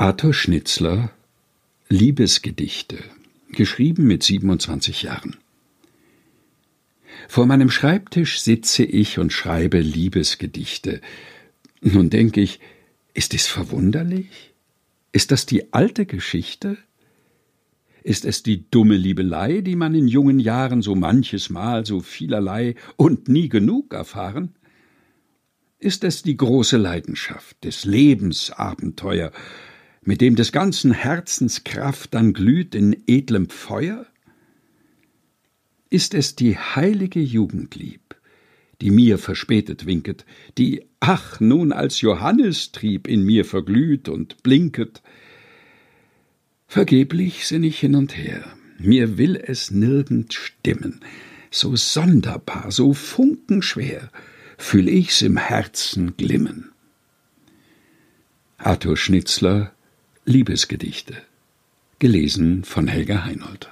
Arthur Schnitzler Liebesgedichte, geschrieben mit 27 Jahren. Vor meinem Schreibtisch sitze ich und schreibe Liebesgedichte. Nun denke ich, ist es verwunderlich? Ist das die alte Geschichte? Ist es die dumme Liebelei, die man in jungen Jahren so manches Mal so vielerlei und nie genug erfahren? Ist es die große Leidenschaft des Lebensabenteuer, mit dem des ganzen Herzens Kraft dann glüht in edlem Feuer? Ist es die heilige Jugendlieb, die mir verspätet winket, die, ach, nun als Johannistrieb in mir verglüht und blinket? Vergeblich sinn ich hin und her, mir will es nirgend stimmen, so sonderbar, so funkenschwer, fühl ich's im Herzen glimmen. Arthur Schnitzler Liebesgedichte. Gelesen von Helga Heinold.